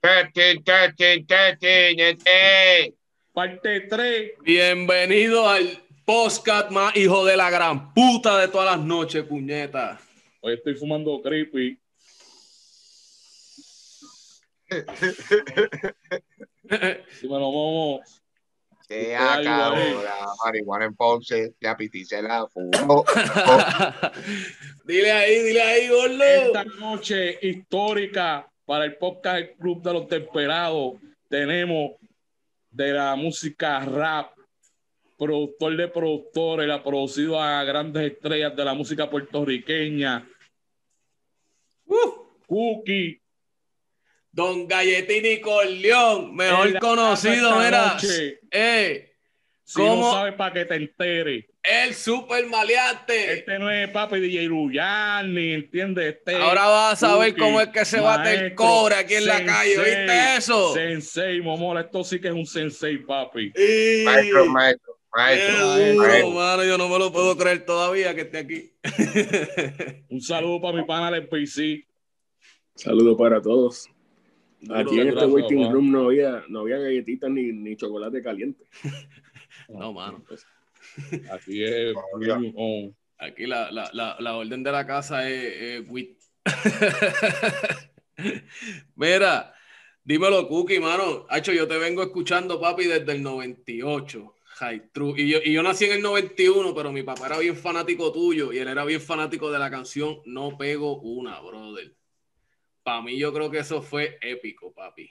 Parte 3. Bienvenido al podcast más hijo de la gran puta de todas las noches, puñeta. Hoy estoy fumando creepy. Dímelo, momo. Se acabó güey. la marihuana en Ponce, ya Piti se la fumó. dile ahí, dile ahí, gordo. Esta noche histórica para el podcast El Club de los Desesperados tenemos de la música rap, productor de productores, ha producido a grandes estrellas de la música puertorriqueña. Uh, Cookie, Don Galletini Corleón, mejor conocido, mira. Eh, si ¿Cómo? no sabes para que te enteres. El super maleante. Este no es papi DJ Ruyan, ni entiendes. Este Ahora vas a ver Cookie, cómo es que se bate el cobre aquí en la calle, ¿viste eso? Sensei, momola, esto sí que es un sensei, papi. Y- Maestro, maestro, maestro. maestro. mano, yo no me lo puedo creer todavía que esté aquí. Un saludo para mi pana del PC. Saludos para todos. Aquí en este waiting room no había, no había galletitas ni, ni chocolate caliente. No, mano. Aquí es Aquí la, la, la, la orden de la casa es, es wit. Mira, dímelo, Cookie, mano. Hacho, yo te vengo escuchando, papi, desde el 98. High true. Y yo, y yo nací en el 91, pero mi papá era bien fanático tuyo y él era bien fanático de la canción No Pego Una, brother. Para mí, yo creo que eso fue épico, papi.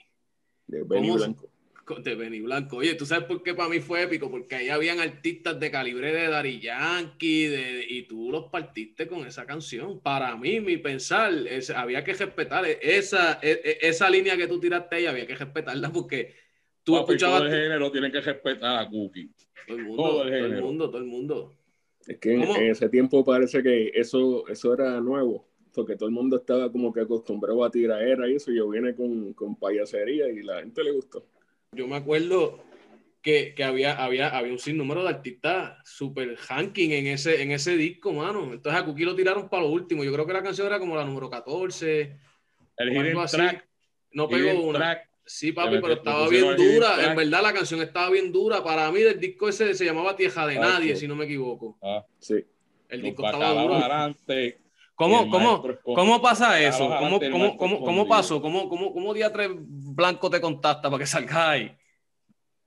De Benny ¿Cómo se- Blanco. De Benny Blanco. Oye, ¿tú sabes por qué para mí fue épico? Porque ahí habían artistas de calibre de Dari Yankee de, y tú los partiste con esa canción. Para mí, mi pensar, es- había que respetar esa, e- e- esa línea que tú tiraste ahí, había que respetarla porque tú papi, escuchabas... todo el género tiene que respetar a Cookie. Todo el mundo, todo todo el el género. mundo, todo el mundo. Es que en, ese tiempo parece que eso, eso era nuevo, porque todo el mundo estaba como que acostumbrado a tiraera y eso. Yo vine con, con payasería y la gente le gustó. Yo me acuerdo que, que había, había, había un sinnúmero de artistas super hanking en ese, en ese disco, mano. Entonces a Cookie lo tiraron para lo último. Yo creo que la canción era como la número 14. El hidden track. No pegó una. track. Sí, papi, pero estaba bien el dura. En verdad, la canción estaba bien dura. Para mí, del disco ese se llamaba Tierra de Ah, Nadie, sí. si no me equivoco. Ah, Sí. El disco estaba duro. adelante. ¿Cómo, el cómo, maestro escondido. ¿Cómo pasa eso? ¿Cómo, el cómo, cómo, cómo pasó? ¿Cómo, cómo, cómo Diatre Blanco te contacta para que salgas ahí?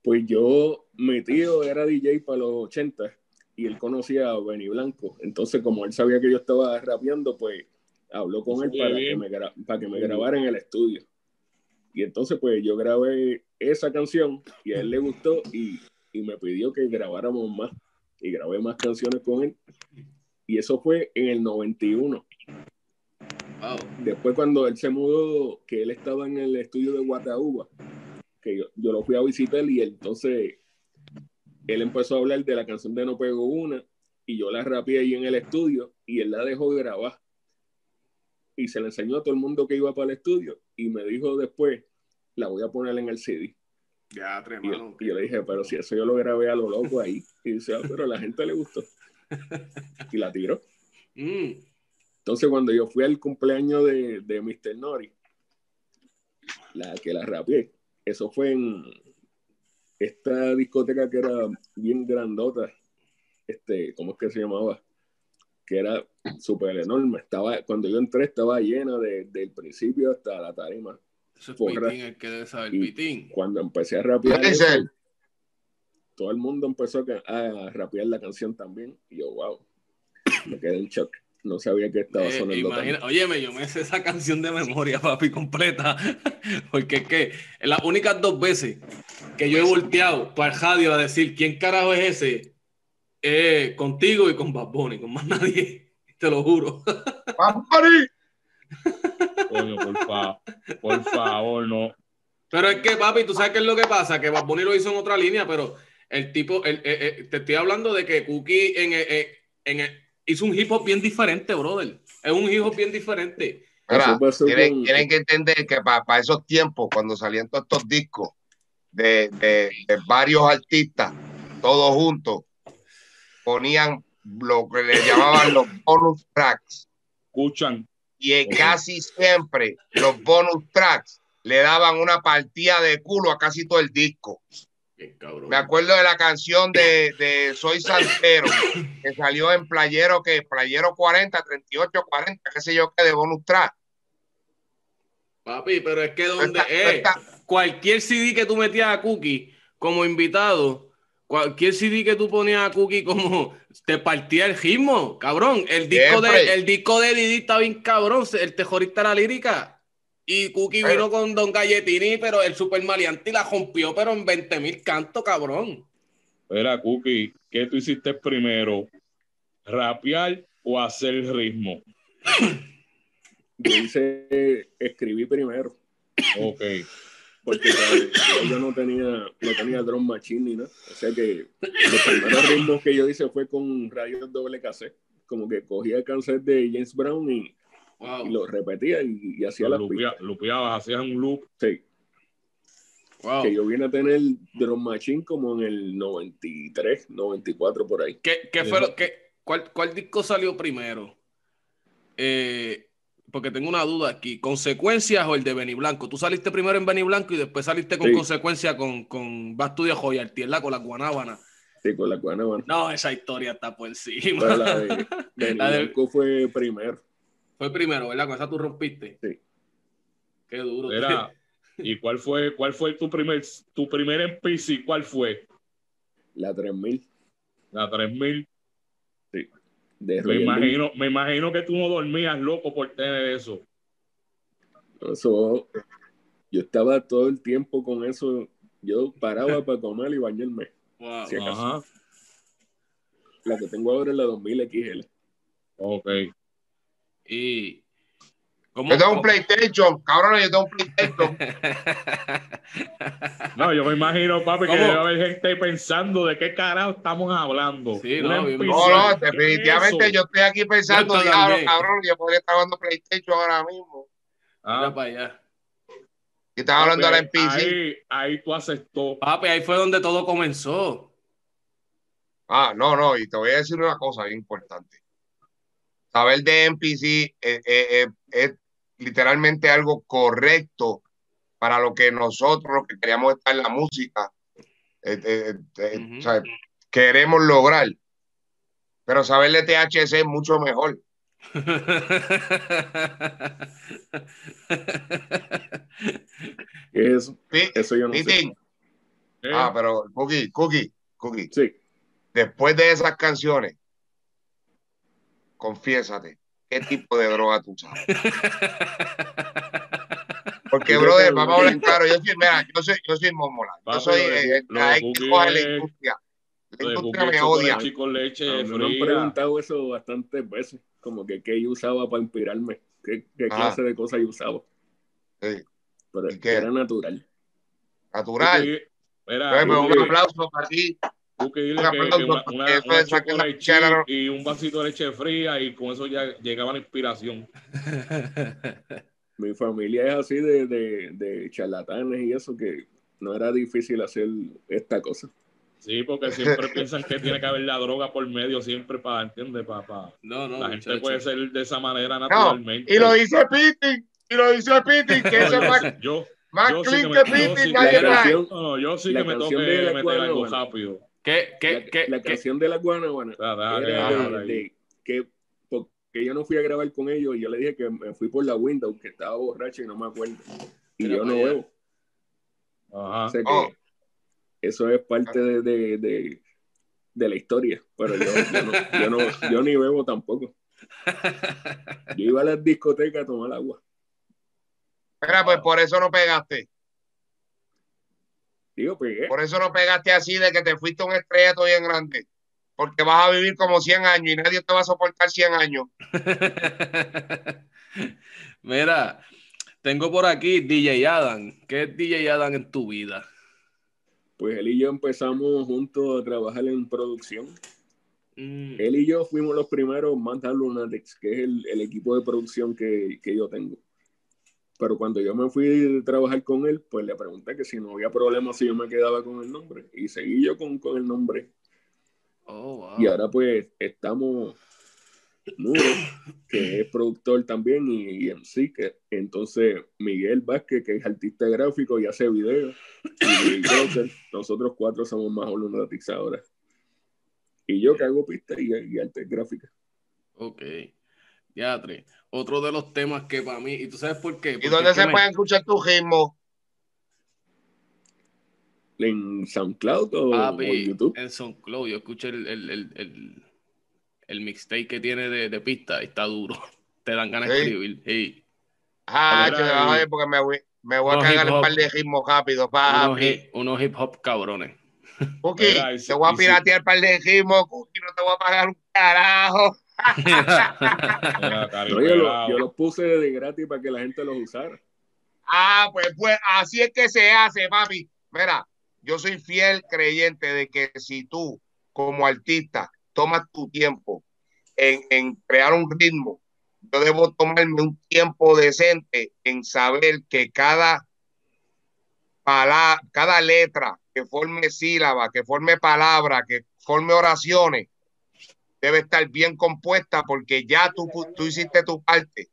Pues yo, mi tío era DJ para los 80 y él conocía a Benny Blanco. Entonces, como él sabía que yo estaba rapeando, pues habló con él para que, me para que me Muy grabara en el estudio. Y entonces, pues yo grabé esa canción y a él le gustó y, y me pidió que grabáramos más. Y grabé más canciones con él. Y eso fue en el 91. Wow. Después, cuando él se mudó, que él estaba en el estudio de Guatauba, que yo, yo lo fui a visitar y entonces él empezó a hablar de la canción de No Pego Una y yo la rapeé ahí en el estudio y él la dejó grabar. Y se la enseñó a todo el mundo que iba para el estudio y me dijo después, la voy a poner en el CD. Ya, Y yo, y yo le dije, pero si eso yo lo grabé a lo loco ahí. Y dice, ah, pero a la gente le gustó. Y la tiró. Mm. Entonces, cuando yo fui al cumpleaños de, de Mr. Nori, la que la rapeé, eso fue en esta discoteca que era bien grandota, este, ¿cómo es que se llamaba? Que era súper enorme. Estaba, cuando yo entré, estaba llena de- del principio hasta la tarima. Eso es Porra. Pitín, el que debe saber Y- Pitín. Cuando empecé a rapear, todo el mundo empezó a, a rapear la canción también. Y yo, wow, me quedé en shock. No sabía que estaba Eh, sonando imagina, tanto. óyeme, yo me sé esa canción de memoria, papi, completa. Porque es que las únicas dos veces que yo he volteado para el radio a decir quién carajo es ese, eh, contigo y con Bad Bunny, con más nadie. Te lo juro. ¡Pampari! Coño, por favor, por favor, no. Pero es que, papi, tú sabes qué es lo que pasa, que Bad Bunny lo hizo en otra línea, pero el tipo, el- eh, eh, te estoy hablando de que Cookie en, eh, eh, en, eh, hizo un hip hop bien diferente, brother. Es un hijo bien diferente. Mira, tienen, con- tienen que entender que para esos tiempos, cuando salían todos estos discos de, de- de varios artistas, todos juntos, ponían lo que le llamaban los bonus tracks. Escuchan. Y casi siempre los bonus tracks le daban una partida de culo a casi todo el disco. Cabrón. Me acuerdo de la canción de, de Soy Santero, que salió en Playero, que Playero 40, 38, 40, qué sé yo qué, de bonus track. Papi, pero es que donde no es cualquier CD que tú metías a Cookie como invitado, cualquier CD que tú ponías a Cookie como te partía el ritmo, cabrón. El disco de Siempre. el disco de Didi está bien cabrón, el tejorista de la lírica. Y Cookie Pero- vino con Don Galletini, pero el super maleante la rompió, pero en 20 mil cantos, cabrón. Espera, Cookie, ¿qué tú hiciste primero? ¿Rapear o hacer ritmo? Yo hice, escribí primero, Ok. porque yo no tenía, no tenía drum machine ni nada. O sea que los primeros ritmos que yo hice fue con radios doble cassette. Como que cogía el cassette de James Brown y, Wow. y lo repetía y, y hacía las lupea- lupeabas, hacías un loop. Sí, wow. que yo vine a tener drum machine como en el 93, 94 por ahí. ¿Qué, qué fue lo que cuál, cuál disco salió primero? Eh, porque tengo una duda aquí. ¿Consecuencias o el de Benny Blanco? Tú saliste primero en Benny Blanco y después saliste con Sí. consecuencia con, con Va Studio Joyalty, ¿verdad? Con la Guanábana. Sí, con la Guanabana. No, esa historia está por encima. Pero la de, de La de- Blanco fue primero. Fue primero, ¿verdad? Con esa tú rompiste. Sí. Qué duro. Era, ¿y cuál fue, cuál fue tu primer, tu primer MPC? ¿Cuál fue? La 3000 La 3000. de Me imagino, me imagino que tú no dormías loco por tener eso. Eso, yo estaba todo el tiempo con eso. Yo paraba para comer y bañarme. Wow. Sí. acaso. Ajá. La que tengo ahora es la 2000 XL. Ok. Y. ¿cómo- Yo tengo un PlayStation, cabrón, yo tengo un PlayStation. No, yo me imagino, papi, que debe haber gente pensando de qué carajo estamos hablando. Sí, no, No, no, ¿qué es definitivamente yo estoy aquí pensando, diablo, cabrón, yo podría estar jugando PlayStation ahora mismo. Ah, Mira para allá. Y estaba hablando de la NPC. Ahí, ahí tú haces todo. Papi, ahí fue donde todo comenzó. Ah, no, no, y te voy a decir una cosa bien importante. Saber de NPC eh, eh, eh, es literalmente algo correcto para lo que nosotros, lo que queríamos estar en la música, eh, eh, eh, Ujú. o sea, queremos lograr. Pero saber de THC es mucho mejor. ¿Qué es eso? Yo no sé. Ah, pero Cookie, Cookie, Cookie. Sí. Después de esas canciones, confiésate, ¿qué tipo de droga tú sabes? Porque, brother, vamos a hablar claro. Yo soy, mira, yo soy, yo soy momola. Yo soy eh, hay que coger la industria. La industria me odia. con leche mí me han preguntado eso bastantes veces. Como que qué yo usaba para inspirarme. ¿Qué, clase de cosas yo usaba? Sí, Pero era natural. natural. Pues, un aplauso para ti. Dile un que, aplauso, que una, una, una la y un vasito de leche fría y con eso ya llegaba la inspiración. Mi familia es así de, de, de charlatanes y eso que no era difícil hacer esta cosa. Sí, porque siempre piensan que tiene que haber la droga por medio siempre para, ¿entiendes? Para, para- No, no, la gente muchacho. puede ser de esa manera No, naturalmente. y lo dice Piti, y lo dice Piti, que No, eso es yo más, sí- yo, más yo sí clean que que me- yo Piti, sí no, yo sí La que me tengo canción que de la meter algo bueno. rápido. ¿Qué, qué, La, qué, la qué- canción de la Guanábana O sea, deja que- era de, de que porque yo no fui a grabar con ellos y yo le dije que me fui por la window, que estaba borracho y no me acuerdo. Y yo no bebo. Ajá. O sea que Oh. eso es parte de, de, de, de la historia. Pero yo, yo, no, yo, no- yo ni bebo tampoco. Yo iba a las discotecas a tomar agua. Mira, pues por eso no pegaste. Digo, pegué. Por eso no pegaste así de que te fuiste un estrellato bien grande. Porque vas a vivir como 100 años y nadie te va a soportar 100 años. Mira, tengo por aquí DJ Adam. ¿Qué es DJ Adam en tu vida? Pues él y yo empezamos juntos a trabajar en producción. Mm. Él y yo fuimos los primeros Manta Lunatics, que es el, el equipo de producción que, que yo tengo. Pero cuando yo me fui a trabajar con él, pues le pregunté que si no había problema si yo me quedaba con el nombre. Y seguí yo con, con el nombre. Oh, wow. Y ahora pues estamos Nuro, que es productor también y, y MC, que entonces Miguel Vázquez, que es artista gráfico y hace videos, y Grocer, nosotros cuatro somos más Lunatics ahora. Y yo que hago pistas y, y arte gráfica. Ok. Ya, tres. Otro de los temas que para mí, y tú sabes por qué. ¿Y dónde es que se me- pueden escuchar tu ritmo? ¿En SoundCloud o, en YouTube? en SoundCloud, yo escuché el, el, el, el, el mixtape que tiene de, de pista y está duro. Te dan ganas de escribir. Sí. Ah, Mira, che, y- a ver, porque me voy, me voy a cagar un par de ritmos rápidos, Unos, hip, unos hip hop cabrones. Cookie, te voy a piratear un par de ritmos, Cookie, no te voy a pagar un carajo. No, yo, lo- yo los puse de gratis para que la gente los usara. Ah, pues, pues así es que se hace, papi. Mira, yo soy fiel creyente de que si tú, como artista, tomas tu tiempo en, en crear un ritmo, yo debo tomarme un tiempo decente en saber que cada palabra, cada letra que forme sílaba, que forme palabra, que forme oraciones, debe estar bien compuesta porque ya tú, tú hiciste tu parte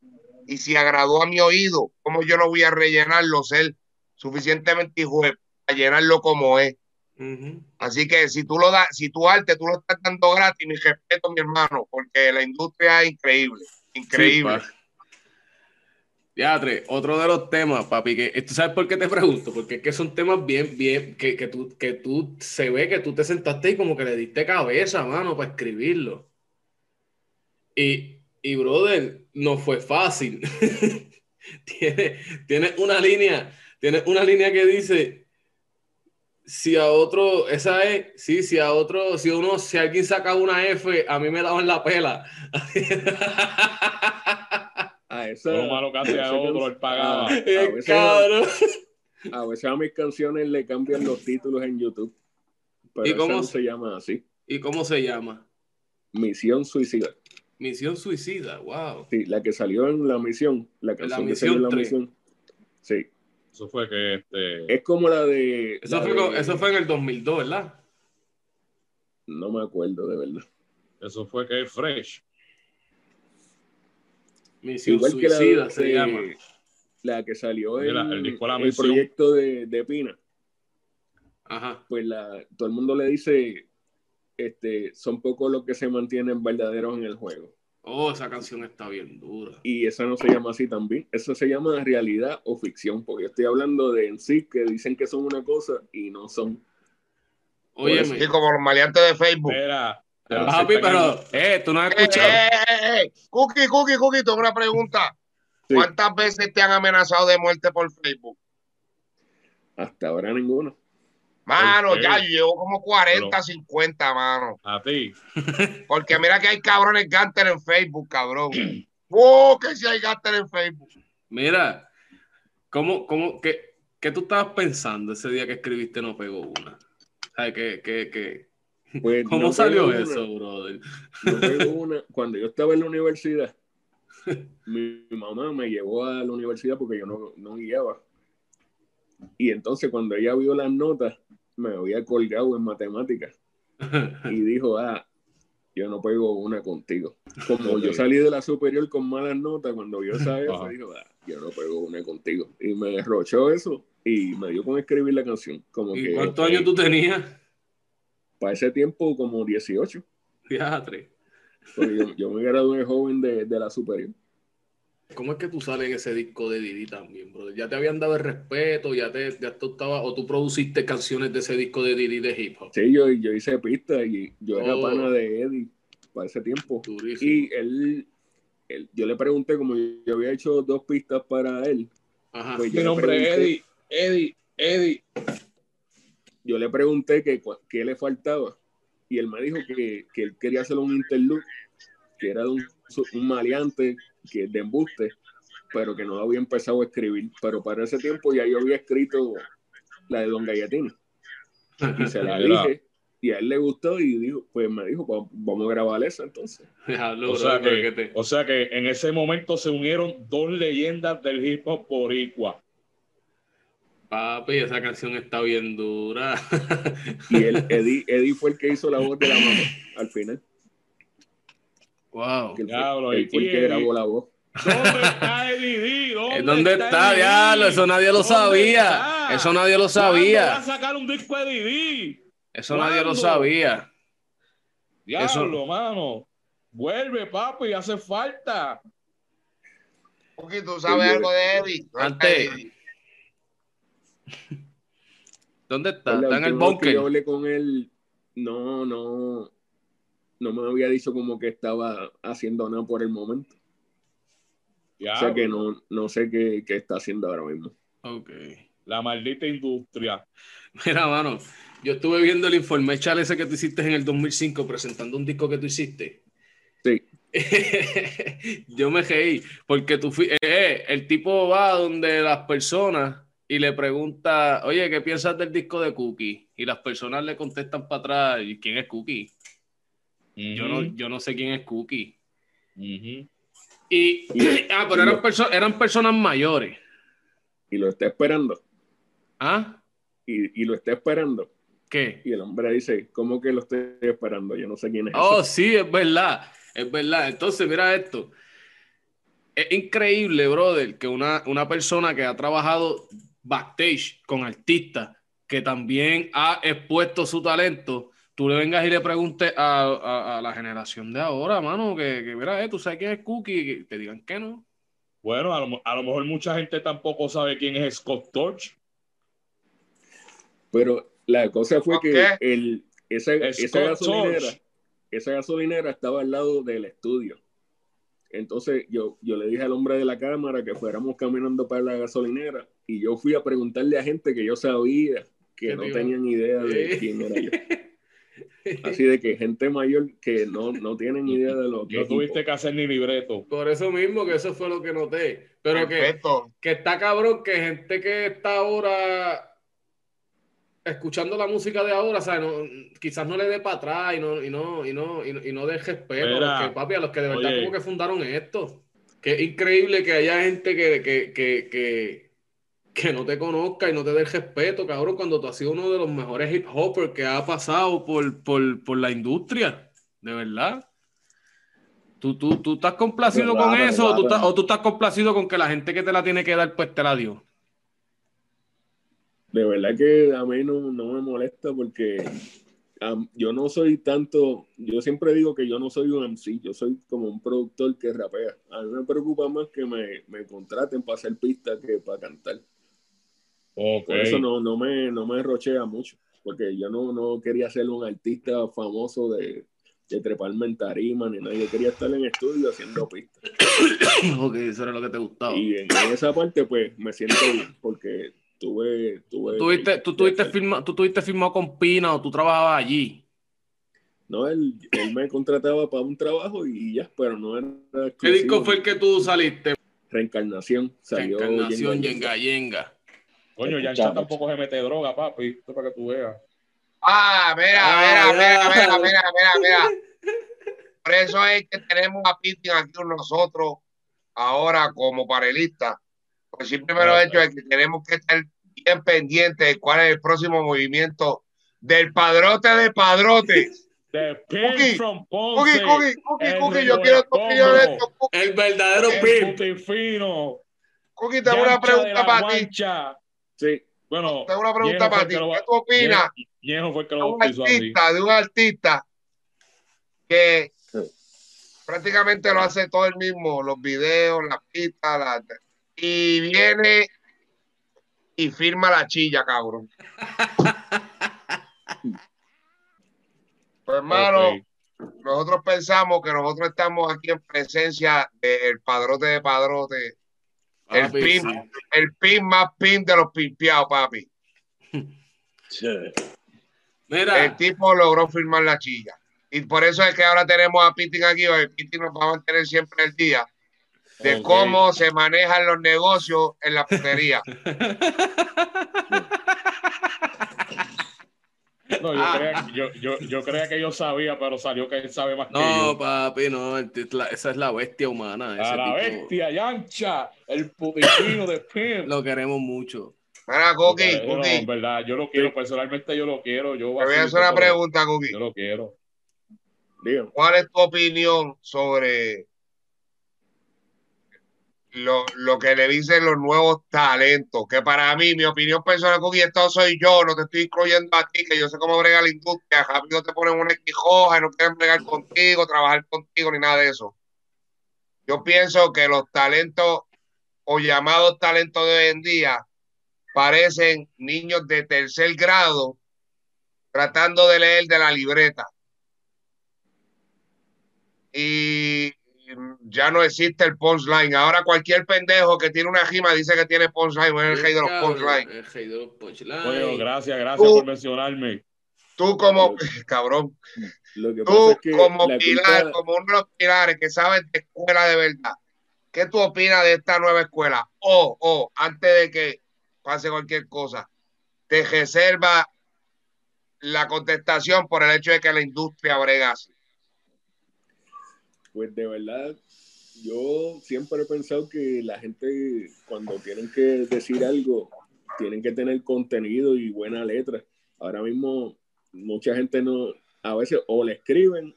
y si agradó a mi oído, ¿cómo yo no voy a rellenarlo, ser suficientemente hijo para llenarlo como es? Así que si tú lo das, si tu arte tú lo estás dando gratis, mi respeto, mi hermano, porque la industria es increíble, increíble. Sí, tres. Otro de los temas, papi, que sabes por qué te pregunto, porque es que son temas bien, bien, que, que tú, que tú se ve que tú te sentaste y como que le diste cabeza, mano, para escribirlo. Y, y brother, no fue fácil. tiene, tiene una línea, tiene una línea que dice, si a otro, esa es, sí, si a otro, si uno, si alguien saca una F, a mí me daban la pela. A esa, Todo malo que hacía otro, él pagaba. a- a veces- cabrón. A veces a mis canciones le cambian los títulos en YouTube. Pero ¿Y cómo se- se llama así. ¿Y cómo se llama? Misión Suicida. Misión Suicida, wow. Sí, la que salió en la misión. La canción que salió en la Misión misión. Sí. Eso fue que este. Es como la de. Eso la fue, de- eso fue en el 2002, ¿verdad? No me acuerdo de verdad. Eso fue que Fresh. Misión Igual que la, se llama. la que salió en Mira, el disco La el proyecto de, de Pina. Ajá. Pues la, todo el mundo le dice. Este, son pocos los que se mantienen verdaderos en el juego. Oh, esa canción está bien dura. Y esa no se llama así también. Eso se llama realidad o ficción, porque yo estoy hablando de en sí que dicen que son una cosa y no son. Óyeme. Sí, como los maleantes de Facebook. Espera. Papi, pero, eh, tú no has Eh, escuchado. eh, eh, eh. Cookie, Cookie, Cookie, tengo una pregunta. Sí. ¿Cuántas veces te han amenazado de muerte por Facebook? Hasta ahora ninguno. Mano, ya yo llevo como 40, Pero- 50, mano. A ti. Porque mira que hay cabrones ganter en Facebook, cabrón. ¡Oh, que si hay ganter en Facebook! Mira, ¿cómo, cómo, qué, qué tú estabas pensando ese día que escribiste No Pegó Una? ¿Sabes qué, qué, qué? Pues, ¿Cómo no salió pegó una, eso, brother? no una. Cuando yo estaba en la universidad, mi, mamá me llevó a la universidad porque yo no, no guiaba. Y entonces cuando ella vio las notas, me había colgado en matemáticas. y dijo, ah, yo no pego una contigo. Como yo salí de la superior con malas notas, cuando vio esa F, Ajá. dijo, ah, yo no pego una contigo. Y me derrochó eso y me dio con escribir la canción. Como ¿Y que cuántos años tú tenías? Para ese tiempo, como 18. Teatre. Porque yo, yo me gradué joven de, de la superior. ¿Cómo es que tú sales en ese disco de Didi también, brother? ¿Ya te habían dado el respeto? ¿Ya, te, ya tú estabas, o tú produciste canciones de ese disco de Didi de hip hop? Sí, yo, yo hice pista y yo era Oh. pana de Eddie para ese tiempo. Durísimo. Y él, él- yo le pregunté, como yo había hecho dos pistas para él, Ajá. pues Mi nombre es Eddie. Eddie, Eddie. Yo le pregunté que, qué le faltaba y él me dijo que, que él quería hacer un interlude, que era de un, un maleante que de embuste, pero que no había empezado a escribir. Pero para ese tiempo ya yo había escrito la de Don Galletini y se la dije y a él le gustó y dijo, pues me dijo, pues vamos a grabar eso entonces. o, sea que, o sea que en ese momento se unieron dos leyendas del hip hop boricua. Papi, esa canción está bien dura. y él, Eddie, Eddie fue el que hizo la voz de la mamá al final. Wow. Él fue, él fue el que grabó la voz. ¿Dónde está Eddie? ¿Dónde, ¿Dónde está, diablo? Eso nadie lo sabía. Eso nadie lo sabía. va a sacar un disco de Didi? Eso nadie lo sabía. Diablo, Eso... mano. Vuelve, papi, hace falta. Porque tú sabes algo de Eddie. Antes. ¿Dónde está? Está en el bunker. Yo hablé con él. No, no. No me había dicho como que estaba haciendo nada por el momento. O sea que no, no sé qué, qué, está haciendo ahora mismo. Ok. La maldita industria. Mira, mano, yo estuve viendo el informe chale ese que tú hiciste en el 2005 presentando un disco que tú hiciste. Sí. yo me reí porque tú fui, eh, el tipo va donde las personas y le pregunta, oye, ¿qué piensas del disco de Cookie? Y las personas le contestan para atrás, ¿y quién es Cookie? yo, no, yo no sé quién es Cookie. Y, ah, pero eran, eran personas mayores. Y lo está esperando. ¿Ah? Y, y, lo está esperando. ¿Qué? Y el hombre dice, ¿cómo que lo estoy esperando? Yo no sé quién es. Oh, sí, es verdad. Es verdad. Entonces, mira esto. Es increíble, brother, que una, una persona que ha trabajado backstage con artistas, que también ha expuesto su talento, tú le vengas y le preguntes a, la generación de ahora, mano, que, que mira, eh, tú sabes quién es Cookie, te digan que no. Bueno, a lo, mejor mucha gente tampoco sabe quién es Scott Torch. Pero la cosa fue que el, esa, esa, gasolinera, esa gasolinera estaba al lado del estudio. Entonces yo, yo le dije al hombre de la cámara que fuéramos caminando para la gasolinera y yo fui a preguntarle a gente que yo sabía que no tenían idea de quién era yo. Así de que gente mayor que no, no tienen idea de lo que. No tuviste que hacer ni libreto. Por eso mismo que eso fue lo que noté. Pero que, que, está cabrón que gente que está ahora escuchando la música de ahora, No, quizás no le dé para atrás y no, y no, y no, y no, dé respeto a los que, papi, a los que de verdad como que fundaron esto. Que es increíble que haya gente que, que, que que no te conozca y no te dé el respeto, cabrón, cuando tú has sido uno de los mejores hip hopers que ha pasado por, por, la industria, de verdad. ¿Tú, tú, tú estás complacido con eso o, tú estás, o tú estás complacido con que la gente que te la tiene que dar, pues te la dio? De verdad que a mí no, no me molesta porque yo no soy tanto, yo siempre digo que yo no soy un MC, yo soy como un productor que rapea. A mí me preocupa más que me, me contraten para hacer pistas que para cantar. Por eso no, no, me, no me rochea mucho, porque yo no, no quería ser un artista famoso de, de treparme en tarima ni nada. Yo quería estar en estudio haciendo pistas. ok, eso era lo que te gustaba. Y en, esa parte, pues, me siento bien, porque tuve... tuve ¿Tú, tuviste, tú, tuviste firma, ¿Tú tuviste firmado con Pina o tú trabajabas allí? No, él, él me contrataba para un trabajo y ya, pero no era... ¿Qué disco fue el que tú saliste? Reencarnación. Salió Reencarnación, Yenga Yenga. Coño, Yancha tampoco se mete droga, papi. Esto para que tú veas. Ah, mira, ah, mira, mira, mira, mira, mira, Por eso es que tenemos a Pitin aquí con nosotros ahora como panelista. Pues siempre me lo he hecho es que tenemos que estar bien pendientes de cuál es el próximo movimiento del padrote de padrotes. The pin from Ponce. Cookie, cookie, cookie, yo quiero tu opinión de esto. El verdadero pin. fino. Cookie, tengo una pregunta para ti. Sí. Bueno, tengo una pregunta para ti. ¿Qué tú opinas fue que lo un artista, de un artista que prácticamente lo hace todo el mismo, los videos, las pistas, y viene y firma la chilla, cabrón. pues hermano, nosotros pensamos que nosotros estamos aquí en presencia del padrote de padrote el, pin, el pin más pin de los pimpeados, papi. Mira. El tipo logró firmar la chilla. Y por eso es que ahora tenemos a Pitin aquí. El Pitin nos va a mantener siempre el día de cómo se manejan los negocios en la putería. No, yo, creía, yo, yo, yo creía que yo sabía, pero salió que él sabe más que No, yo. papi, no. el- la- esa es la bestia humana. ese A la tipo. bestia, Yancha, el puticino de Pim. Lo queremos mucho. Mira, No, en Cookie, verdad, yo lo quiero, personalmente yo lo quiero. Yo te voy a hacer una pregunta, Cookie. Yo lo quiero. Dígame. ¿Cuál es tu opinión sobre lo, lo que le dicen los nuevos talentos? Que para mí, mi opinión personal, Cookie, esto soy yo, no te estoy incluyendo a ti, que yo sé cómo brega la industria. Rápido te ponen una equijoja y no quieren bregar contigo, trabajar contigo, ni nada de eso. Yo pienso que los talentos o llamados talentos de hoy en día parecen niños de tercer grado tratando de leer de la libreta. Y ya no existe el punchline. Ahora cualquier pendejo que tiene una rima dice que tiene punchline, es el rey de los Cabrón, punchlines. El rey de los punchlines. Oye, gracias, gracias Tú- por mencionarme. Tú como, cabrón, Lo que pasa tú es que como la pilar, culpa- como uno de los pilares que sabes de escuela de verdad, ¿qué tú opinas de esta nueva escuela? O, o, antes de que pase cualquier cosa, te reserva la contestación por el hecho de que la industria brega así. Pues de verdad, yo siempre he pensado que la gente cuando tienen que decir algo, tienen que tener contenido y buena letra. Ahora mismo mucha gente no, a veces o le escriben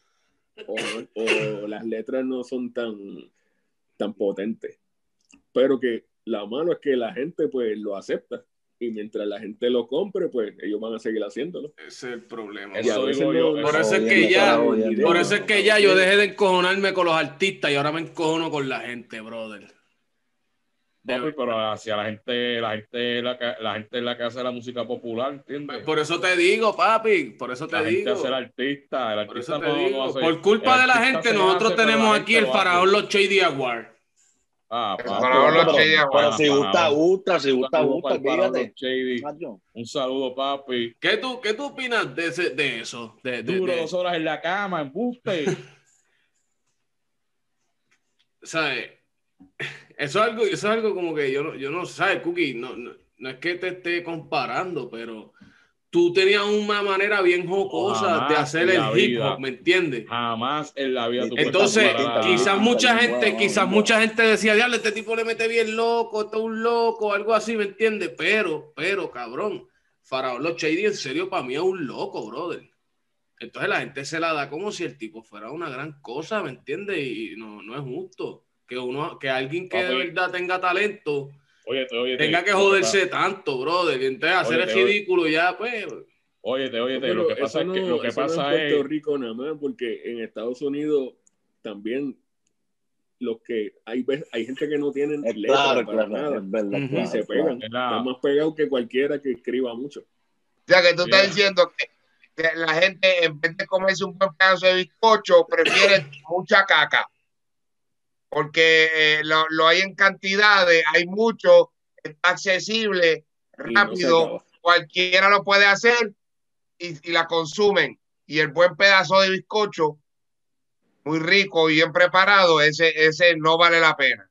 o, o las letras no son tan, tan potentes. Pero que la mano es que la gente pues lo acepta. Y mientras la gente lo compre, pues ellos van a seguir haciéndolo. Ese es el problema. Eso digo yo, Por eso- eso es que ya, por eso es que ya yo dejé de encojonarme con los artistas y ahora me encojono con la gente, brother. Papi, pero hacia la gente, la gente, la, la gente es la que hace la música popular, ¿entiendes? Por eso te digo, papi, por eso te la gente digo. hace el artista, el Por artista eso te no- no digo. hace- Por culpa el de la gente, nosotros tenemos aquí el faraón Los Shady Award. Ah, Los pero- Pero Awards. si gusta, gusta, si Un gusta, saludo gusta, para fíjate. Un saludo, papi. ¿Qué tú, qué tú opinas de, ese, de eso? De, de- Duro de- dos horas en la cama, embuste. ¿sabes? Eso es algo, eso es algo como que yo no, yo no sé, Cookie, no, no, no es que te esté comparando, pero tú tenías una manera bien jocosa Jamás de hacer el hip vida. hop, ¿me entiendes? Jamás en la vida tú Entonces, quizás mucha gente, quizás mucha gente decía, diablo, este tipo le mete bien loco, esto es un loco, algo así, ¿me entiendes? Pero, pero, cabrón, Faraón Los Shady en serio para mí es un loco, brother. Entonces la gente se la da como si el tipo fuera una gran cosa, ¿me entiendes? Y no, no es justo que uno, que alguien que de verdad tenga talento Óyete, óyete. tenga que joderse tanto, brother. Y entonces hacer el ridículo ya, pues. Óyete, óyete, Pero lo que pasa es que no- lo que eso no pasa en Puerto es Rico nada más, porque en Estados Unidos también los que hay hay gente que no tienen Es letra claro, para claro, nada es verdad. Y claro, se claro. pegan. Es la- Están más pegados que cualquiera que escriba mucho. O sea, que tú estás diciendo que, que la gente, en vez de comerse un buen pedazo de bizcocho, prefiere mucha caca. Porque eh, lo, lo hay en cantidades, hay mucho, está accesible, no rápido, cualquiera lo puede hacer y, y la consumen. Y el buen pedazo de bizcocho, muy rico y bien preparado, ese, ese no vale la pena.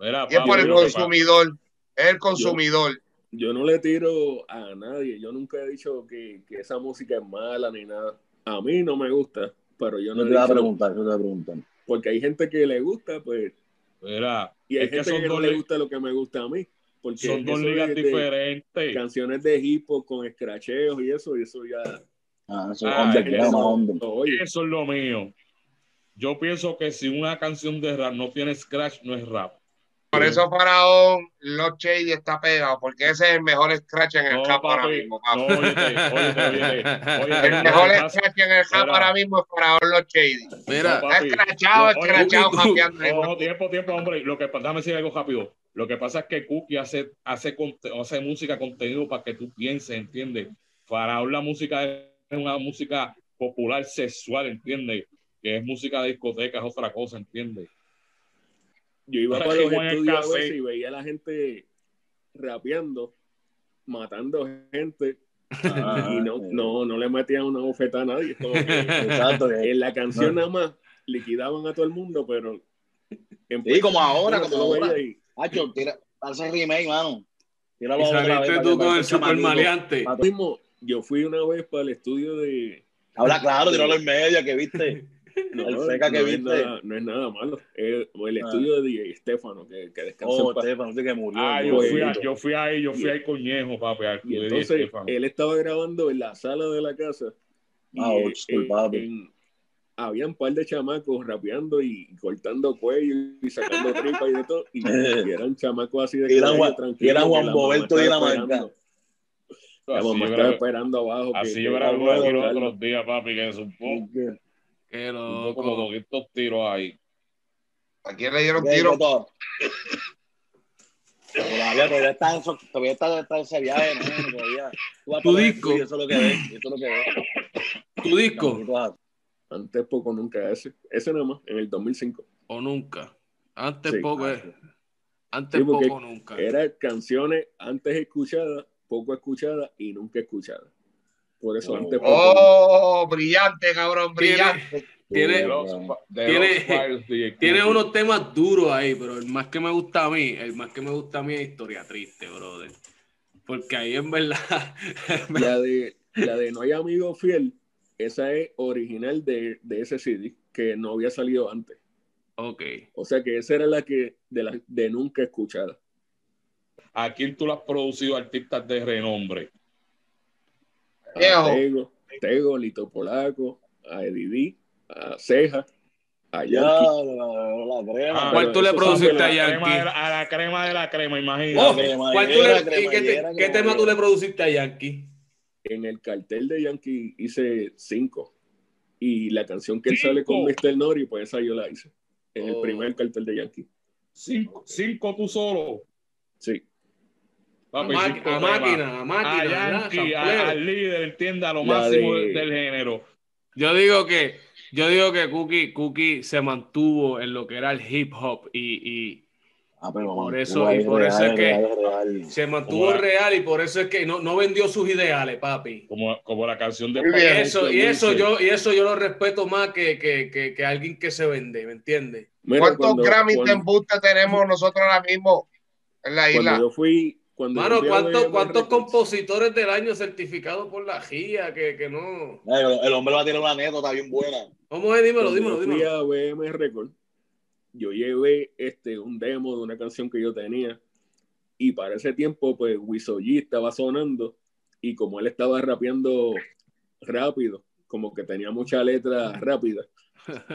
Mira, Y es por el consumidor, es el consumidor. Yo no le tiro a nadie. Yo nunca he dicho que, que esa música es mala ni nada. A mí no me gusta, pero yo no he te voy a dicho- preguntar, yo te voy a preguntar. Porque hay gente que le gusta, pues, Mira, y hay es que gente son que, no le gusta lo que me gusta a mí. Porque son dos ligas diferentes. Canciones de hip hop con escracheos y eso, y eso ya. Ah, eso es Ah, eso-. Oye, Eso es lo mío. Yo pienso que si una canción de rap no tiene scratch, no es rap. Por eso Faraón, Los Shady está pegado, porque ese es el mejor scratch en el No, rap ahora mismo, papi. no, óyete, óyete, óyete, El mejor scratch en el Mira. ahora mismo es Faraón Los Shady. Mira, No, Está papi. escrachado, escrachado, tiempo, tiempo, hombre. Lo que déjame decir algo rápido. Lo que pasa es que Cookie hace, hace, conte- hace música, contenido para que tú pienses, ¿entiendes? Faraón la música es una música popular sexual, ¿entiendes? Que es música de discoteca, es otra cosa, ¿entiendes? Yo iba para los estudios a veces y veía a la gente rapeando, matando gente, Ah, y no, no, no le metían una bofeta a nadie. Es como que Exacto. en la canción nada más liquidaban a todo el mundo, pero. en Sí, como ahora, como ahora. Hacho, tira, hace remake, mano. Tíralo y vez. saliste tú con el super maleante. Yo fui una vez para el estudio de. Habla claro, tiralo en medio, que viste. No, El feca que no viste. Es nada, no es nada malo. El Ah. estudio de DJ Stefano, que, que descansa Oh. Estefano, sí que murió. Ah, yo fui, a- yo fui ahí, yo fui Y- ahí con Ñejo, papi. Y entonces Estefano. él estaba grabando en la sala de la casa. Y Ah, school, eh, papi. en- había un par de chamacos rapeando y cortando cuello y sacando tripas y de todo. Y, y eran chamacos así de Y colegio, Juan- tranquilos, y que Juan Boberto y la. Marca. La Así mamá yo estaba esperando abajo. Así que yo grabé los otros días, papi, que es un poco, Qué un poco como loco. poquitos tiros ahí. ¿A quién le dieron Ok, tiro? Coto. Todavía, todavía está en, eso- todavía está, está en ese viaje, ¿no? Todavía. Tú Tu disco. Eso es lo que ves. Eso es lo que ves. ¿Tu disco Antes poco, nunca ese. Ese nada más, en el 2005. o nunca? Antes Sí. poco, eh. Antes Sí, poco, nunca. Eran canciones antes escuchadas, poco escuchadas y nunca escuchadas. Por eso Oh. antes poco. Oh, brillante, cabrón, Tiene- brillante. Tiene, Tiene- tiene unos temas duros ahí, pero el más que me gusta a mí, el más que me gusta a mí es Historia Triste, brother. Porque ahí en verdad, La de, la de No hay amigo fiel, esa es original de, de ese CD, que no había salido antes. ok. O sea que esa era la que de, la, de nunca escuchada. ¿A quién tú le has producido artistas de renombre? A. Tego, Tego, Lito Polaco, a Eddie a Ceja, a Ya, Yankee. la, la crema. Ah, ¿Cuál tú le produciste a la Crema Yankee? de la- a la crema de la crema, Oh, imagínate. cremallera, ¿cuál tú le- y qué, te- cremallera, qué tema tú le produciste a Yankee? En el cartel de Yankee hice cinco. Y la canción que él sale con Mr. Nori, pues esa yo la hice. En el Oh. primer cartel de Yankee. Cinco, cinco tú solo. Sí. A, Papi, a temas. máquina, a A máquina. Yankee, a- al líder, entienda, lo La máximo de- del- género. Yo digo que, yo digo que Cookie, Cookie se mantuvo en lo que era el hip hop y, y Ah, pero Por man, eso- y por eso real, es que- real, real. se mantuvo real y por eso es que no, no vendió sus ideales, papi. Como, como la canción de bien. eso, y eso yo, y eso yo lo respeto más que, que, que, que alguien que se vende, ¿me entiendes? ¿Cuántos cuando- Grammys de cuando- embuste tenemos nosotros ahora mismo en la Cuando isla? yo fui. Cuando Mano, a ¿cuántos, compositores del año certificados por la GIA que, que no? El, el hombre va a tener una anécdota bien buena. ¿Cómo es? Dímelo, cuando dímelo, yo fui dímelo. a BM Record, yo llevé este, un demo de una canción que yo tenía. Y para ese tiempo, pues, Wiso G estaba sonando. Y como él estaba rapeando rápido, como que tenía mucha letra rápida,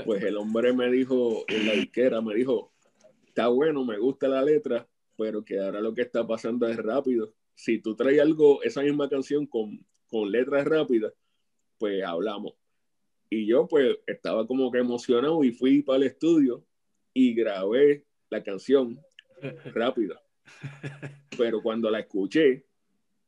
pues el hombre me dijo, en la disquera, me dijo, está bueno, me gusta la letra, pero que ahora lo que está pasando es rápido. Si tú traes algo, esa misma canción con, con letras rápidas, pues hablamos. Y yo pues estaba como que emocionado y fui para el estudio y grabé la canción rápida. Pero cuando la escuché,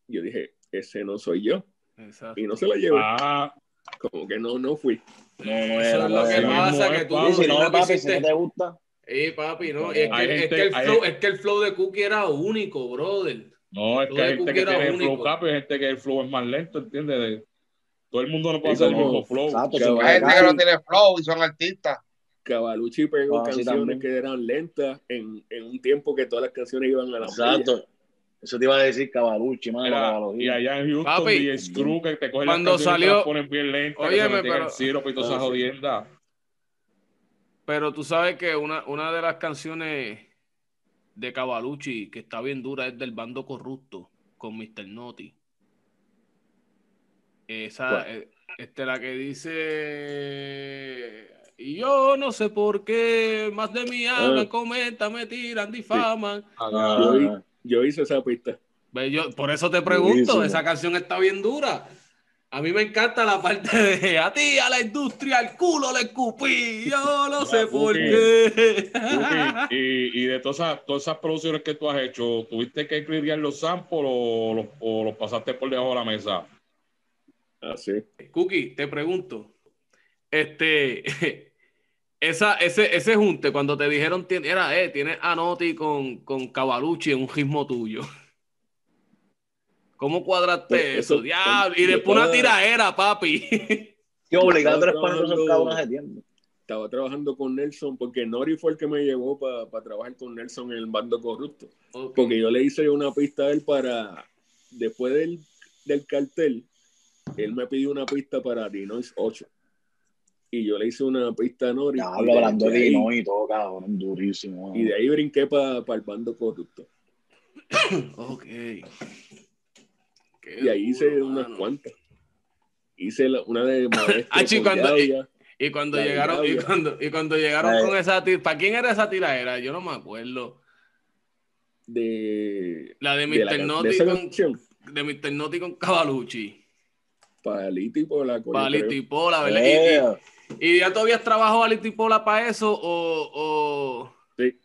yo dije, ese no soy yo. Exacto. Y no se la llevé. Ah, Como que no, no fui. No, no Eso era, es no lo que pasa, que tú, Y si no, papi, si no te gusta, Sí, papi, ¿no? Y es, que, es, que el hay- flow, es que el flow de Cookie era único, brother. no, es que hay de gente Cookie que era tiene el flow rápido, gente que el flow es más lento, ¿entiendes? De- todo el mundo no puede hacer el mismo flow. exacto, Hay gente que no tiene flow y son artistas. Cavalucci pegó Ah, canciones que eran lentas en, en un tiempo que todas las canciones iban a la Exacto. Eso te iba a decir Cavalucci, mano. Y allá en Houston, Papi, DJ Screw, que te cogen cuando las canciones y te salió- las ponen bien lentas, Óyeme, que se meten pero- y jodienda. Pero tú sabes que una, una de las canciones de Cavalucci que está bien dura es del bando corrupto con Mr. Naughty. Esa, eh, este, la que dice. Y yo no sé por qué más de mí hablan, Ah. comentan, me tiran, difaman. Ah, Yo, hi- yo hice esa pista. Ve, yo- por eso te pregunto, esa canción está bien dura. A mí me encanta la parte de a ti, a la industria, al culo le escupí. Yo no sé por qué. Y, y de todas esas, todas esas producciones que tú has hecho, ¿tuviste que escribir los samples o los, o los pasaste por debajo de la mesa? Así. Cookie, te pregunto. Este, esa, ese, ese junte, cuando te dijeron, era, eh, tienes a Noti con, con Cavalucci en un gismo tuyo. ¿Cómo cuadraste Pues eso? eso, Diablo, y yo después una tiraera, papi. Qué obligado Estaba eres para esos trabajando- cabrones de tiempo. Estaba trabajando con Nelson porque Nori fue el que me llevó para trabajar con Nelson en el bando corrupto. Ok. Porque yo le hice una pista a él para, después del, del cartel, él me pidió una pista para Dinois 8. Y yo le hice una pista a Nori. Ya hablo hablando de ahí- y todo, cabrón, durísimo. Y de ahí brinqué para el bando corrupto. Ok. Qué Y ahí hice duro, unas mano. cuantas. Hice la- una de maestro Ah, sí, con cuando- Y cuando La de llegaron, y cuando, y cuando llegaron con esa tira, ¿para quién era esa tiradera? Yo no me acuerdo. de, La de de, Mr. de Naughty esa con, de Mr. Naughty con Cavalucci. Palito y por la Palito y Pola, ¿verdad? Y- y- ¿Y, ya todavía trabajó Palito y Pola para eso? ¿O, o... Sí.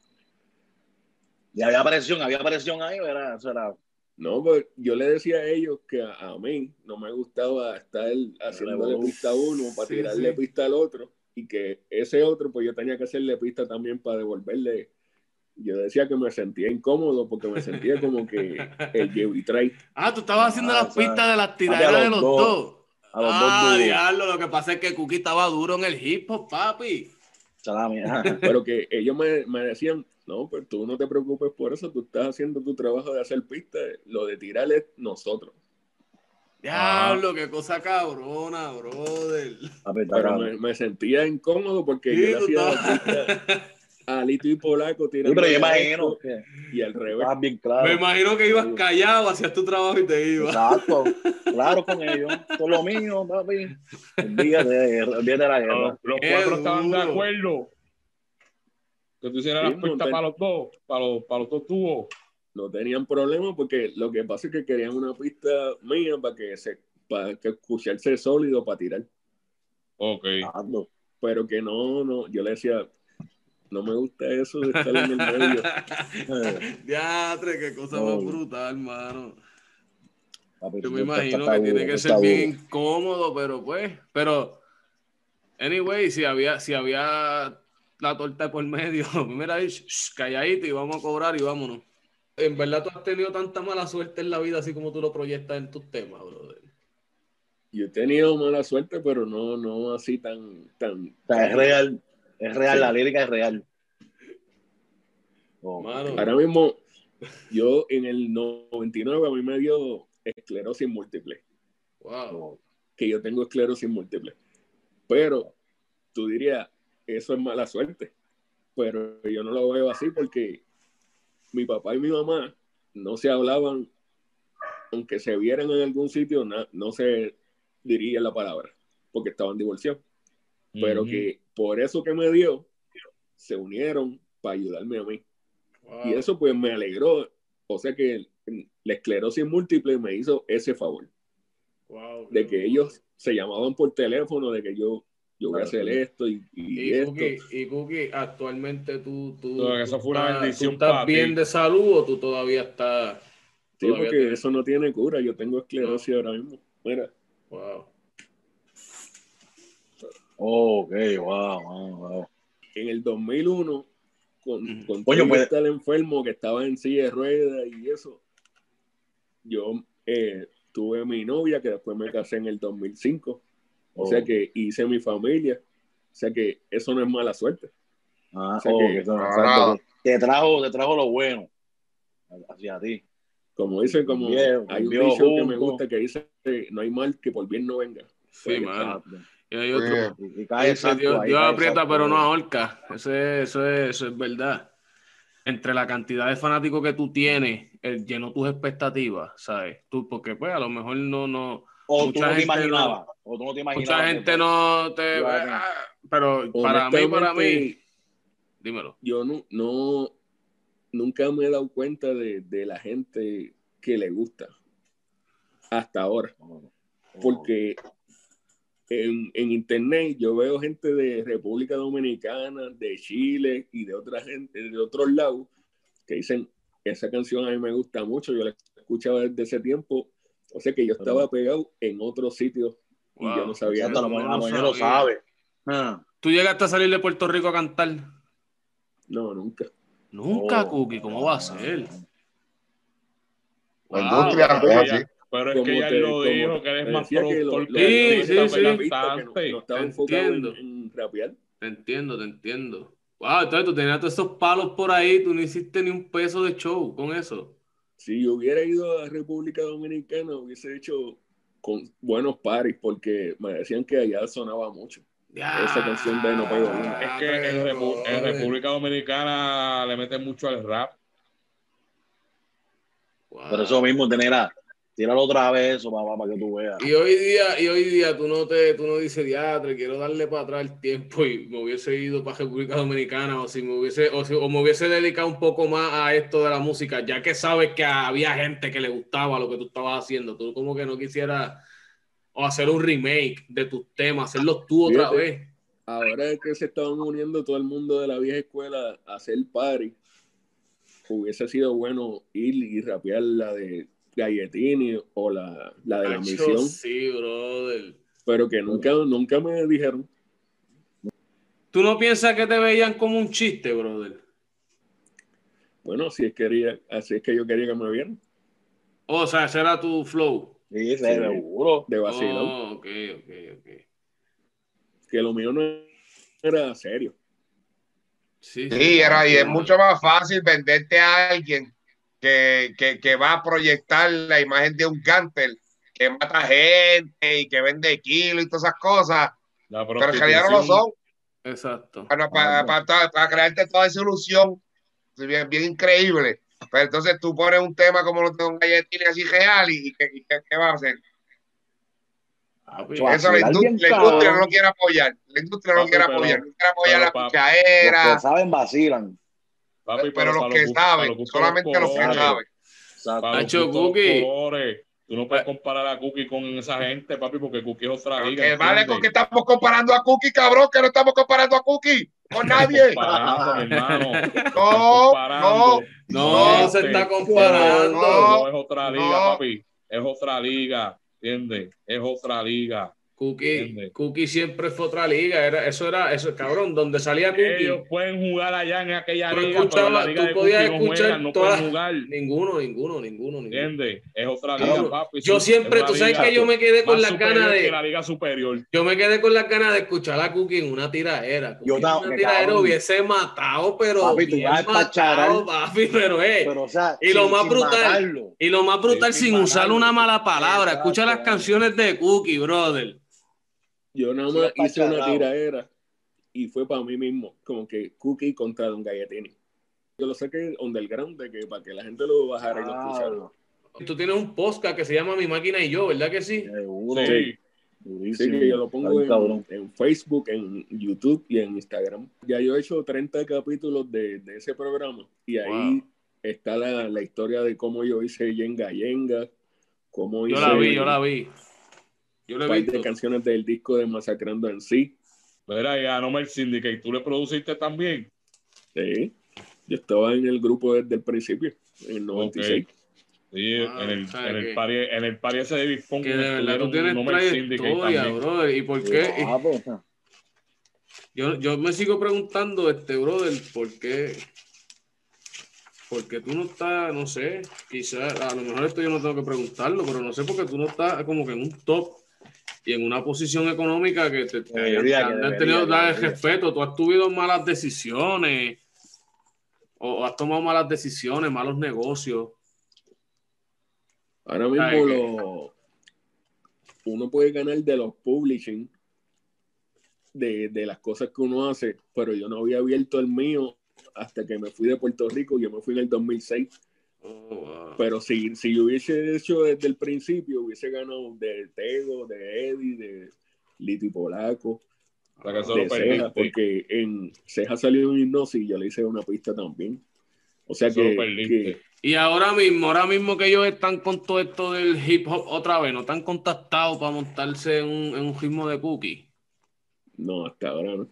y había presión, había presión ahí, ¿verdad? Eso era. No, pues yo le decía a ellos que a, a mí no me gustaba estar haciéndole Revolú. pista a uno para Sí, tirarle sí. pista al otro y que ese otro, pues yo tenía que hacerle pista también para devolverle. Yo decía que me sentía incómodo porque me sentía como que el Jerry Tray. Ah, tú estabas haciendo Ah, las ¿sabes? pistas de las Ah, tiraderas de de los los dos. dos. A los ah, dos diablo, lo que pasa es que Cookie estaba duro en el hip hop, papi. Salami. Pero que ellos me, me decían, no, pues tú no te preocupes por eso, tú estás haciendo tu trabajo de hacer pista, lo de tirar es nosotros. Diablo, qué cosa cabrona, brother. Pero me, me sentía incómodo porque Sí, yo le hacía estabas- pista a Lito y Polaco Sí, tirando pero yo imagino que y al revés. Me imagino que ibas callado, hacías tu trabajo y te ibas. Exacto, claro con ellos. Es lo mío, papi. Olvídate, de- olvídate de la guerra. Los, cuatro estaban de acuerdo. Que tú hicieras Sí, las pistas montar- para los dos, para los, para los dos tubos. no tenían problema porque lo que pasa es que querían una pista mía para que se para que escucharse sólido para tirar Ok. Pero que no no yo le decía no me gusta eso de estar en el medio Diatre, qué cosa No. más brutal, mano. papi, Yo me imagino que tiene que ser bien incómodo, pero pues, pero, anyway, si había, si había la torta por medio, mira ahí, shh, calladito y vamos a cobrar y vámonos. En verdad tú has tenido tanta mala suerte en la vida así como tú lo proyectas en tus temas, brother. yo he tenido mala suerte pero no no así tan tan es real, es real, Sí. la lírica es real. Oh, Mano. ahora mismo yo en el 99 a mí me dio esclerosis múltiple Wow. oh, que yo tengo esclerosis múltiple. Pero tú dirías, eso es mala suerte. Pero yo no lo veo así porque mi papá y mi mamá no se hablaban, aunque se vieran en algún sitio, na- no se diría la palabra, porque estaban divorciados. Pero Ujú. que por eso que me dio, se unieron para ayudarme a mí. wow. Y eso pues me alegró. O sea que la esclerosis múltiple me hizo ese favor Wow, de que ellos se llamaban por teléfono, de que yo, yo voy a hacer esto y, y Y esto. Cookie, y Cookie, actualmente tú, tú, No, que eso tú fue una estás- bendición ¿tú estás para ti. bien de salud o tú todavía estás... Sí, todavía porque te- eso no tiene cura. Yo tengo esclerosis ahora mismo. Mira, Wow. Oh, ok, wow, wow, wow. en el 2001, con, Ujú. con todo pues- estar enfermo, que estaba en silla de ruedas y eso, yo eh, tuve mi novia, que después me casé en el 2005. O Oh. sea que hice mi familia. O sea que eso no es mala suerte. Ah, o sea oh, que- que eso- Ah. que te trajo, te trajo lo bueno hacia ti. Como dicen, como Bien, hay un dicho que me gusta que dice, no hay mal que por bien no venga. Sí, Pues, mano. Exacto. Y hay otro. Y, y cae exacto Dios, Dios cae aprieta exacto. pero no ahorca. Eso es, eso, es, eso es verdad. Entre la cantidad de fanáticos que tú tienes, él llenó tus expectativas, ¿sabes? Tú, porque pues a lo mejor no, no, O tú no te gente imaginabas. O tú no te imaginabas. mucha gente no te... Ah, Pero para mí, para mí, dímelo. yo no, no nunca me he dado cuenta de, de la gente que le gusta hasta ahora porque en, en internet yo veo gente de República Dominicana de Chile y de otra gente de otros lados que dicen esa canción a mí me gusta mucho yo la escuchaba desde ese tiempo o sea que yo estaba pegado en otros sitios y yo no sabía Exacto, a lo no lo sabía. sabe. Ah, ¿Tú llegaste a salir de Puerto Rico a cantar? no nunca Nunca, oh, Cookie. ¿Cómo va a ser? La Wow. industria Pero así. ella- Pero es que te- lo como dijo, que eres más que productor Sí, sí, sí. cantante. no, no estaba enfocado en, en rapear Te entiendo, te entiendo. Wow, entonces tú tenías todos esos palos por ahí, tú no hiciste ni un peso de show con eso. Si yo hubiera ido a República Dominicana hubiese hecho con buenos paris porque me decían que allá sonaba mucho. Ya, Esa canción de No Pego Una. Es que en, Repu- en. República Dominicana le meten mucho al rap. Wow. Por eso mismo, tenerá. Tíralo otra vez eso, papá, para que tú veas. Y hoy día, y hoy día tú no te, tú no dices diatre, quiero darle para atrás el tiempo y me hubiese ido para República Dominicana o si me hubiese, o, si- o me hubiese dedicado un poco más a esto de la música, ya que sabes que había gente que le gustaba lo que tú estabas haciendo. Tú como que no quisieras o hacer un remake de tus temas, hacerlos tú otra Fíjate. vez. Ahora que se estaban uniendo todo el mundo de la vieja escuela a hacer party, hubiese sido bueno ir y rapear la de Galletini o la, la de la Acho, misión, sí, brother. pero que nunca, nunca me dijeron. ¿Tú no piensas que te veían como un chiste, brother? Bueno, si es, quería, así es que yo quería que me vieran, O sea, ese era tu flow. Sí, Sí. seguro. de vacilón, Oh, ok, ok, ok. que lo mío no era serio. Sí, Sí, era, y es mucho más fácil venderte a alguien que, que, que va a proyectar la imagen de un cánter que mata gente y que vende kilos y todas esas cosas, pero en realidad no lo son. Exacto. Para, para, para- para crearte toda esa ilusión bien, bien increíble. Pero entonces tú pones un tema como lo de un galletín así real y, y ¿qué, y qué- qué va a hacer? Chua. Eso la industria, la no lo quiere apoyar. La industria no lo quiere apoyar. No quiere apoyar pero, la papi, Los pichadera. que saben vacilan. Papi, Pero los que saben, solamente los los que saben. Exacto. Para los Nacho, Cookie. Tú no puedes comparar a Cookie con esa gente, papi, porque Cookie es otra liga. Que vale con que estamos comparando a Cookie, cabrón, que no estamos comparando a Cookie con nadie. Hermano. No, Comparando. No, No, se está este, comparando. no. No, es otra liga, No. papi. Es otra liga, ¿entiendes? Es otra liga. Cookie. Cookie siempre fue otra liga. Era, eso era, eso, cabrón, donde salía Cookie. Ellos pueden jugar allá en aquella Tú liga, pero la liga tú de podías Cookie escuchar no todas- pueden jugar. Ninguno, ninguno, ninguno, ninguno. ¿Entiendes? Es otra Cabrón, liga, papi. Yo siempre, es tú sabes liga que yo me quedé con ganas que de. la liga superior. Yo me quedé con las ganas de escuchar a Cookie en una tiraera. Cookie Yo en una cabrón. hubiese matado, pero Papi, tú vas a matado, papi, pero eh. Pero, o sea, Y lo sin- más brutal- matarlo. Y lo más brutal, sin sin usar una mala palabra. Escucha las canciones de Cookie, brother. Yo nada Sí, más hice una tiraera y fue para mí mismo, como que Cookie contra Don Galletini. Yo lo saqué underground de que para que la gente lo bajara y lo escuchara. Tú tienes un podcast que se llama Mi Máquina y Yo, ¿verdad que sí? Seguro. Sí. Así que yo lo pongo en, en Facebook, en YouTube y en Instagram. Ya yo he hecho 30 capítulos de, de ese programa y ahí Wow. está la, la historia de cómo yo hice Yenga Yenga, cómo Yo hice la vi, yo la vi. Yo un he par de visto. canciones del disco de Masacrando en sí. Mira, y a Nomel Syndicate, ¿tú le produciste también? Sí. Yo estaba en el grupo desde el principio, en el 96. Sí, Ah, en el, o sea en el party, en el party ese de Big Funk Que de verdad tú tienes trayectoria, brother. ¿Y por qué? Ah, pues, ah. Yo, yo me sigo preguntando, este, brother, ¿por qué? Porque tú no estás, no sé, quizás, a lo mejor esto yo no tengo que preguntarlo, pero no sé por qué tú no estás como que en un top y en una posición económica que te, te hayan, Debería, te que han debería, tenido dar el respeto. Tú has tenido malas decisiones o, has tomado malas decisiones, malos negocios. Ahora mismo Ay, lo, uno puede ganar de los publishing, de, de las cosas que uno hace, pero yo no había abierto el mío hasta que me fui de Puerto Rico, yo me fui en el 2006, Oh, wow. pero si, si yo hubiese hecho desde el principio, hubiese ganado de Tego, de Eddie, de Liti Polaco, Ceja, porque en Ceja salió un hipnosis y yo le hice una pista también. O sea que, que Y ahora mismo, ahora mismo que ellos están con todo esto del hip hop otra vez, ¿no están contactados para montarse en un, en un ritmo de cookie? no, hasta ahora no.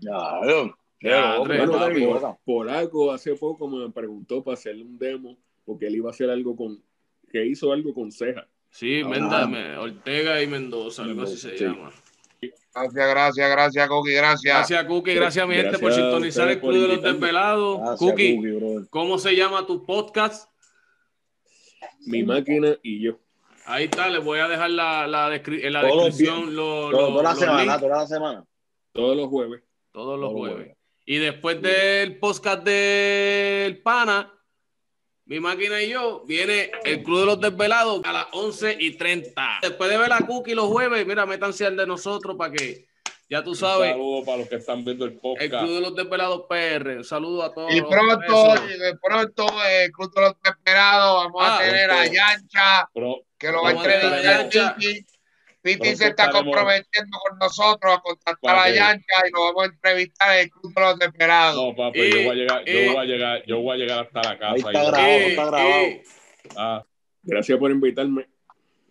Claro. Papi. te Pol- equivocas. Polaco hace poco me preguntó para hacerle un demo porque él iba a hacer algo con que hizo algo con ceja. Sí, Ah. Menda- Ortega y Mendoza, algo así se Sí. llama. Gracias, gracias, gracias, Cookie, gracias. Gracias, Cookie, gracias mi gente por sintonizar el por Club de los. Desvelados. Gracias, Cookie. ¿cómo se llama tu podcast? Mi máquina y yo. Ahí está, les voy a dejar la, la descri- en la los descripción los, Todo- los- Toda la los semana, links toda la semana. Todos los jueves. todos los Todos los jueves. Y después del podcast del pana, mi máquina y yo, viene el Club de los Desvelados a las 11 y 30. Después de ver a Cookie los jueves, mira, métanse al de nosotros para que, ya tú Un sabes, saludo para los que están viendo el el podcast. Club de los Desvelados PR. Un saludo a todos. Y los pronto, y pronto, eh, Club de los Desesperados, vamos Ah, a tener a. Yancha, que lo va a entrevistar Pronto se está comprometiendo con nosotros a contactar a Yancha y lo vamos a entrevistar en el Club de los Desesperados. No, papi, Eh, yo voy a llegar, yo eh. voy a llegar, yo voy a llegar hasta la casa. Ahí está y- grabado, está grabado. Ah, Gracias por invitarme.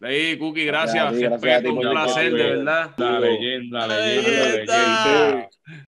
Ahí, Cookie, Gracias gracias. gracias a ti un placer, de verdad. la leyenda, la La leyenda, la leyenda. leyenda.